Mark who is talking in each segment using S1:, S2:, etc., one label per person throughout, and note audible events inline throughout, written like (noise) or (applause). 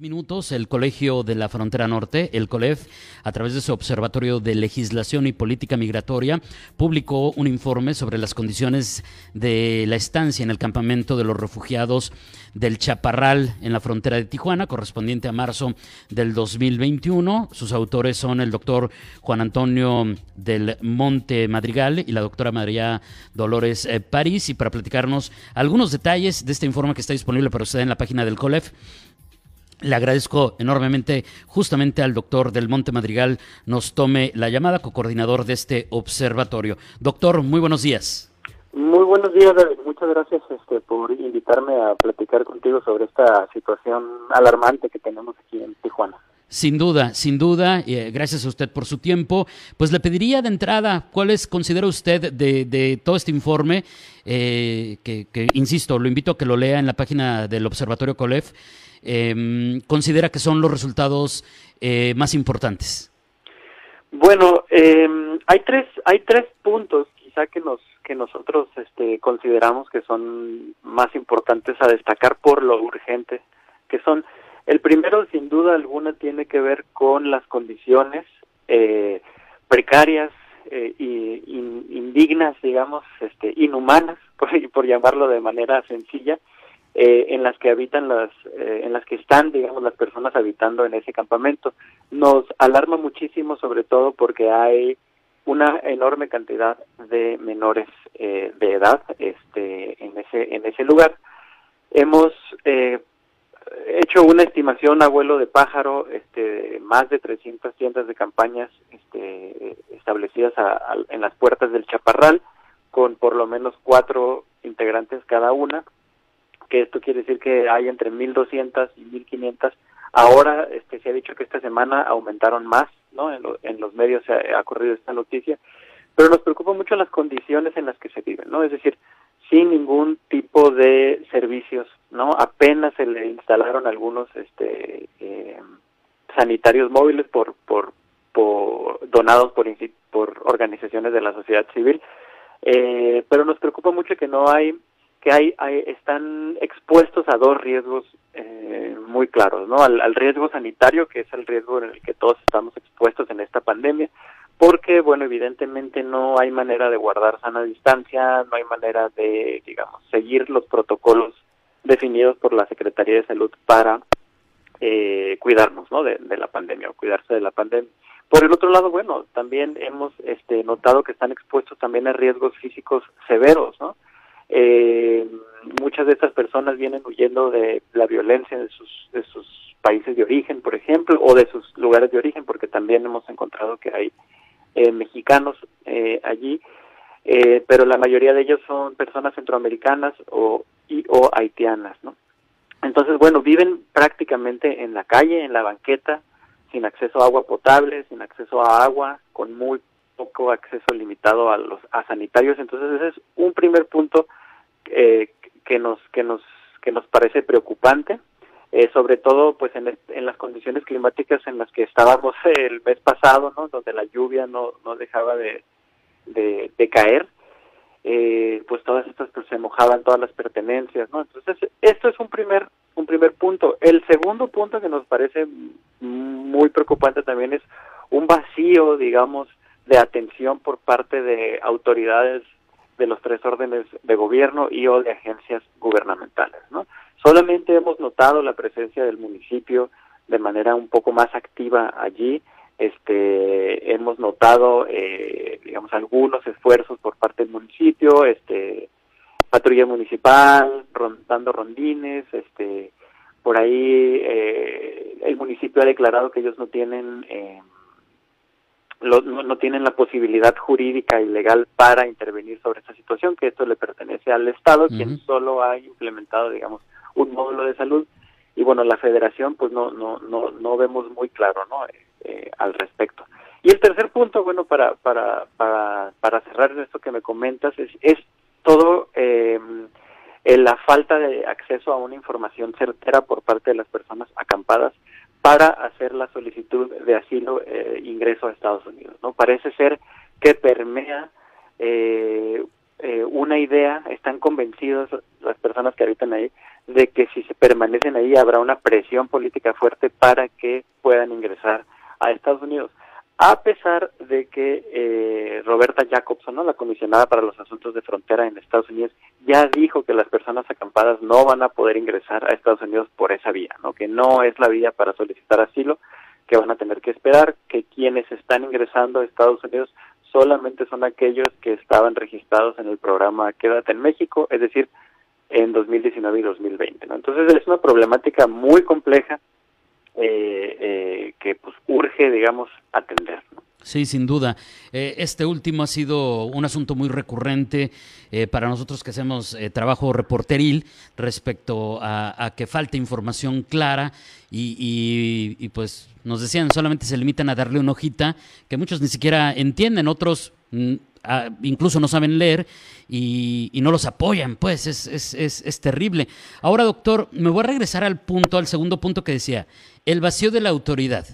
S1: minutos, el Colegio de la Frontera Norte, el COLEF, a través de su Observatorio de Legislación y Política Migratoria, publicó un informe sobre las condiciones de la estancia en el campamento de los refugiados del Chaparral en la frontera de Tijuana, correspondiente a marzo del 2021. Sus autores son el doctor Juan Antonio del Monte Madrigal y la doctora María Dolores eh, París. Y para platicarnos algunos detalles de este informe que está disponible para usted en la página del COLEF, le agradezco enormemente justamente al doctor del Monte Madrigal nos tome la llamada, co-coordinador de este observatorio. Doctor, muy buenos días.
S2: Muy buenos días, muchas gracias este, por invitarme a platicar contigo sobre esta situación alarmante que tenemos aquí en Tijuana.
S1: Sin duda, sin duda, eh, gracias a usted por su tiempo. Pues le pediría de entrada, ¿cuáles considera usted de, todo este informe? Eh, que, que, insisto, lo invito a que lo lea en la página del Observatorio COLEF eh, considera que son los resultados eh, más importantes?
S2: Bueno, eh, hay tres hay tres puntos quizá que nos que nosotros este, consideramos que son más importantes a destacar por lo urgente, que son el primero sin duda alguna tiene que ver con las condiciones eh, precarias eh, y indignas, digamos, este, inhumanas, (laughs) por, por llamarlo de manera sencilla, eh, en las que habitan las, eh, en las que están, digamos, las personas habitando en ese campamento. Nos alarma muchísimo, sobre todo porque hay una enorme cantidad de menores eh, de edad, este, en ese, en ese lugar. Hemos hecho una estimación a vuelo de pájaro, este, más de 300 tiendas de campañas, este, establecidas en las puertas del Chaparral, con por lo menos cuatro integrantes cada una que esto quiere decir que hay entre 1.200 y 1.500. Ahora este, se ha dicho que esta semana aumentaron más, ¿no? En, los medios se ha, corrido esta noticia, pero nos preocupa mucho las condiciones en las que se viven, ¿no? Es decir, sin ningún tipo de servicios, ¿no? Apenas se le instalaron algunos este, eh, sanitarios móviles por, por, por donados por, por organizaciones de la sociedad civil, eh, pero nos preocupa mucho que no hay que hay, están expuestos a dos riesgos eh, muy claros, ¿no? Al, riesgo sanitario, que es el riesgo en el que todos estamos expuestos en esta pandemia, porque, bueno, evidentemente no hay manera de guardar sana distancia, no hay manera de, digamos, seguir los protocolos definidos por la Secretaría de Salud para eh, cuidarnos, ¿no? De, de la pandemia o cuidarse de la pandemia. Por el otro lado, bueno, también hemos este, notado que están expuestos también a riesgos físicos severos, ¿no? Eh, muchas de estas personas vienen huyendo de la violencia de sus, de sus países de origen, por ejemplo, o de sus lugares de origen, porque también hemos encontrado que hay eh, mexicanos eh, allí, eh, pero la mayoría de ellos son personas centroamericanas o, y, o haitianas, ¿no? Entonces, bueno, viven prácticamente en la calle, en la banqueta, sin acceso a agua potable, sin acceso a agua, con muy poco acceso limitado a los a sanitarios entonces ese es un primer punto que nos que nos parece preocupante eh, sobre todo pues en, en las condiciones climáticas en las que estábamos (laughs) el mes pasado no donde la lluvia no no dejaba de de, caer eh, pues todas estas pues, se mojaban todas las pertenencias no entonces esto es un primer un primer punto. El segundo punto que nos parece muy preocupante también es un vacío digamos de atención por parte de autoridades de los tres órdenes de gobierno y o de agencias gubernamentales, ¿no? Solamente hemos notado la presencia del municipio de manera un poco más activa allí, este, hemos notado, eh, digamos, algunos esfuerzos por parte del municipio, este, patrulla municipal, rondando rondines, este, por ahí eh, el municipio ha declarado que ellos no tienen eh, no, tienen la posibilidad jurídica y legal para intervenir sobre esta situación, que esto le pertenece al Estado, quien solo ha implementado, digamos, un módulo de salud y bueno, la Federación pues no no no no vemos muy claro, ¿no? Eh, al respecto. Y el tercer punto, bueno, para para para para cerrar esto que me comentas es es todo eh, la falta de acceso a una información certera por parte de las personas acampadas para hacer la solicitud de asilo eh, ingreso a Estados Unidos. No parece ser que permea eh, eh, una idea, están convencidos las personas que habitan ahí de que si se permanecen ahí habrá una presión política fuerte para que puedan ingresar a Estados Unidos. A pesar de que eh, Roberta Jacobson, la comisionada para los asuntos de frontera en Estados Unidos, ya dijo que las personas acampadas no van a poder ingresar a Estados Unidos por esa vía, ¿no? que no es la vía para solicitar asilo, que van a tener que esperar, que quienes están ingresando a Estados Unidos solamente son aquellos que estaban registrados en el programa Quédate en México, es decir, en 2019 y 2020. ¿no? Entonces es una problemática muy compleja eh, eh, que pues digamos, atender.
S1: Sí, sin duda. Eh, este último ha sido un asunto muy recurrente eh, para nosotros que hacemos eh, trabajo reporteril respecto a, que falta información clara y, y, pues nos decían solamente se limitan a darle una hojita que muchos ni siquiera entienden, otros mm, incluso no saben leer y, y no los apoyan, pues es, es, es, es terrible. Ahora, doctor, me voy a regresar al punto, al segundo punto que decía, el vacío de la autoridad.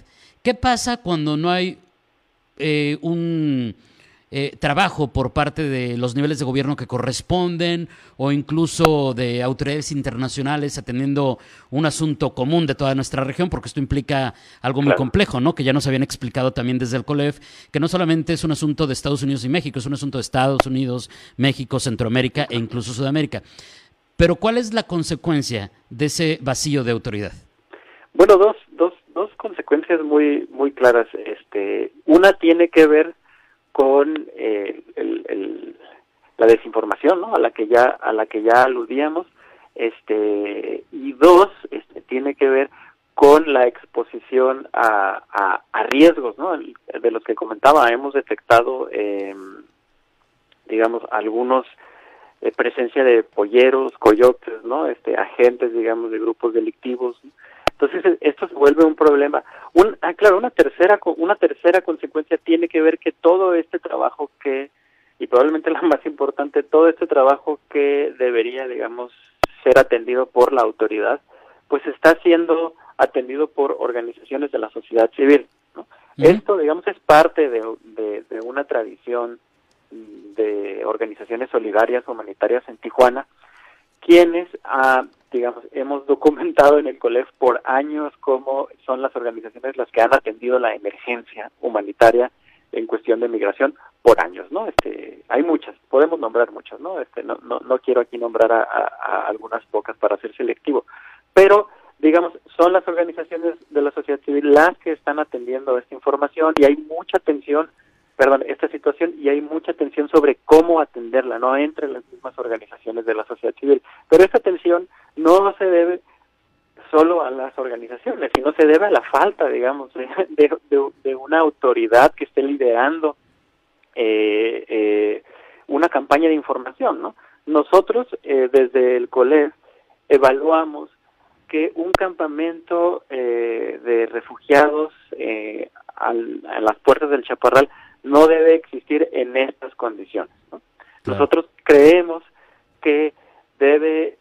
S1: ¿Qué pasa cuando no hay eh, un eh, trabajo por parte de los niveles de gobierno que corresponden o incluso de autoridades internacionales atendiendo un asunto común de toda nuestra región, porque esto implica algo muy complejo, ¿no? Que ya nos habían explicado también desde el COLEF, que no solamente es un asunto de Estados Unidos y México, es un asunto de Estados Unidos, México, Centroamérica e incluso Sudamérica. Pero ¿cuál es la consecuencia de ese vacío de autoridad?
S2: Bueno, dos, dos, dos consecuencias muy muy claras. Este, una tiene que ver con eh, el, la desinformación, ¿no? A la que ya a la que ya aludíamos. Este, y dos, este, tiene que ver con la exposición a, a, riesgos, ¿no? De los que comentaba, hemos detectado, eh, digamos, algunos eh, presencia de polleros, coyotes, ¿no? Este, agentes, digamos, de grupos delictivos. Entonces esto se vuelve un problema. Un, ah, claro, una tercera una tercera consecuencia tiene que ver que todo este trabajo que y probablemente (laughs) la más importante, todo este trabajo que debería, digamos, ser atendido por la autoridad, pues está siendo atendido por organizaciones de la sociedad civil. ¿no? Esto, digamos, es parte de, de, de, una tradición de organizaciones solidarias humanitarias en Tijuana, quienes ah, digamos, hemos documentado en el COLEF por años cómo son las organizaciones las que han atendido la emergencia humanitaria en cuestión de migración por años, ¿no? Este, hay muchas, podemos nombrar muchas, ¿no? Este, no, no, no quiero aquí nombrar a, a algunas pocas para ser selectivo, pero digamos, son las organizaciones de la sociedad civil las que están atendiendo esta información y hay mucha atención perdón, esta situación y hay mucha atención sobre cómo atenderla, no entre las mismas organizaciones de la sociedad civil. Pero esta atención no se debe solo a las organizaciones, sino se debe a la falta, digamos, (laughs) de, de, una autoridad que esté liderando eh, eh, una campaña de información, ¿no? Nosotros, eh, desde el COLEF, evaluamos que un campamento de refugiados a las puertas del Chaparral no debe existir en estas condiciones. Nosotros creemos que debe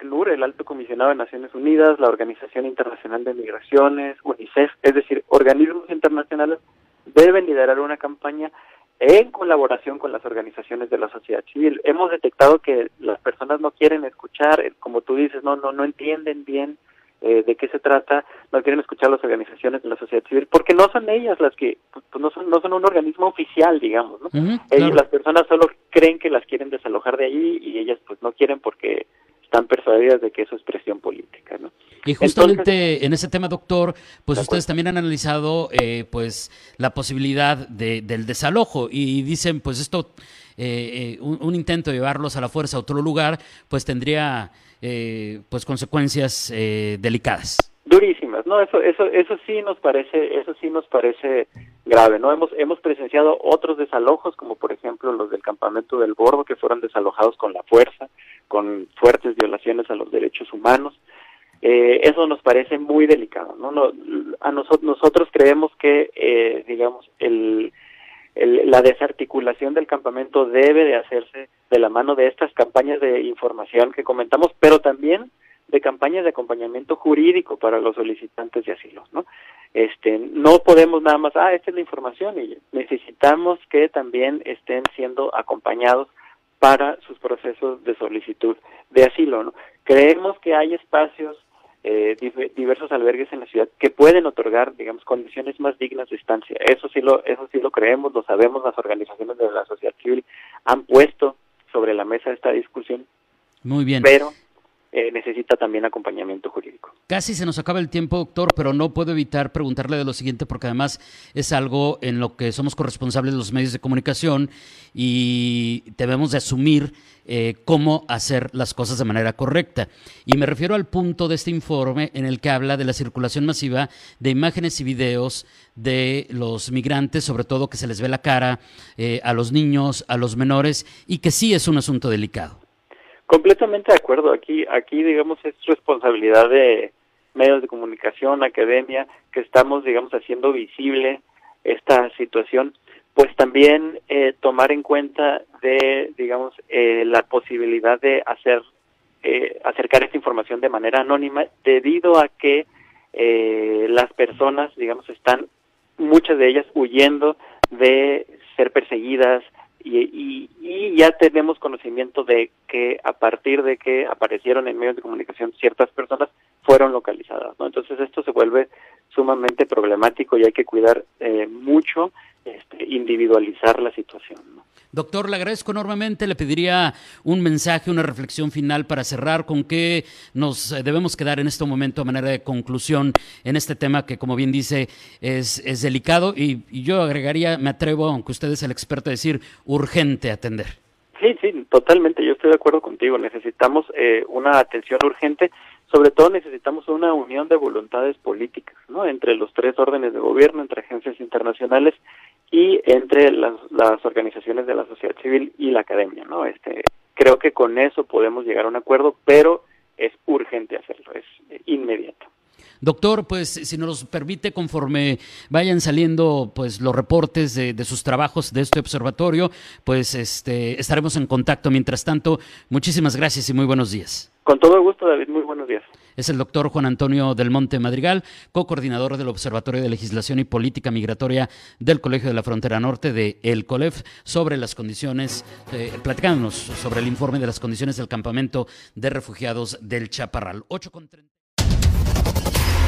S2: ACNUR, el Alto Comisionado de Naciones Unidas, la Organización Internacional de Migraciones, UNICEF, es decir, organismos internacionales deben liderar una campaña en colaboración con las organizaciones de la sociedad civil. Hemos detectado que las personas no quieren escuchar, como tú dices, no no no entienden bien eh, de qué se trata, no quieren escuchar las organizaciones de la sociedad civil, porque no son ellas las que, pues, pues no, son, no son un organismo oficial, digamos, ¿no? ellas, las personas solo creen que las quieren desalojar de allí y ellas pues no quieren porque están persuadidas de que eso es presión política, ¿no?
S1: Y justamente en ese tema, doctor, pues ustedes también han analizado eh, pues la posibilidad de, del desalojo y dicen pues esto, eh, un, un intento de llevarlos a la fuerza a otro lugar, pues tendría eh, pues consecuencias eh, delicadas.
S2: Durísimas, no, eso, eso, eso sí nos parece, eso sí nos parece grave, no hemos, hemos presenciado otros desalojos, como por ejemplo los del campamento del Bordo, que fueron desalojados con la fuerza, con fuertes violaciones a los derechos humanos. Eh, eso nos parece muy delicado, ¿no? no a nosotros, nosotros creemos que, eh, digamos, el, la desarticulación del campamento debe de hacerse de la mano de estas campañas de información que comentamos, pero también de campañas de acompañamiento jurídico para los solicitantes de asilo, ¿no? Este, no podemos nada más, ah, esta es la información y necesitamos que también estén siendo acompañados para sus procesos de solicitud de asilo, ¿no? Creemos que hay espacios eh, diversos albergues en la ciudad que pueden otorgar, digamos, condiciones más dignas de estancia. Eso sí lo, eso sí lo creemos, lo sabemos, las organizaciones de la sociedad civil han puesto sobre la mesa esta discusión.
S1: Muy bien.
S2: Pero eh, necesita también acompañamiento jurídico.
S1: Casi se nos acaba el tiempo, doctor, pero no puedo evitar preguntarle de lo siguiente porque además es algo en lo que somos corresponsables los medios de comunicación y debemos de asumir eh, cómo hacer las cosas de manera correcta. Y me refiero al punto de este informe en el que habla de la circulación masiva de imágenes y videos de los migrantes, sobre todo que se les ve la cara eh, a los niños, a los menores, y que sí es un asunto delicado.
S2: Completamente de acuerdo. Aquí, aquí digamos, es responsabilidad de medios de comunicación, academia, que estamos, digamos, haciendo visible esta situación, pues también eh, tomar en cuenta de, digamos, eh, la posibilidad de hacer, eh, acercar esta información de manera anónima, debido a que las personas, digamos, están, muchas de ellas huyendo de ser perseguidas, y, y, ya tenemos conocimiento de que a partir de que aparecieron en medios de comunicación ciertas personas fueron localizadas, ¿no? Entonces esto se vuelve sumamente problemático y hay que cuidar eh, mucho, este, individualizar la situación.
S1: Doctor, le agradezco enormemente. Le pediría un mensaje, una reflexión final para cerrar. ¿Con qué nos eh, debemos quedar en este momento a manera de conclusión en este tema que, como bien dice, es, es delicado? Y, yo agregaría, me atrevo, aunque usted es el experto, a decir urgente
S2: Sí, sí, totalmente. Yo estoy de acuerdo contigo. Necesitamos eh, una atención urgente. Sobre todo necesitamos una unión de voluntades políticas, ¿no? Entre los tres órdenes de gobierno, entre agencias internacionales y entre las, las organizaciones de la sociedad civil y la academia, ¿no? Este, creo que con eso podemos llegar a un acuerdo, pero es urgente hacerlo, es inmediato.
S1: Doctor, pues si nos permite, conforme vayan saliendo pues los reportes de, de, sus trabajos de este observatorio, pues este, estaremos en contacto. Mientras tanto, muchísimas gracias y muy buenos días.
S2: Con todo gusto, David, muy buenos días.
S1: Es el doctor Juan Antonio del Monte Madrigal, co-coordinador del Observatorio de Legislación y Política Migratoria del Colegio de la Frontera Norte de El COLEF, sobre las condiciones, eh, platicándonos sobre el informe de las condiciones del campamento de refugiados del Chaparral. 8 con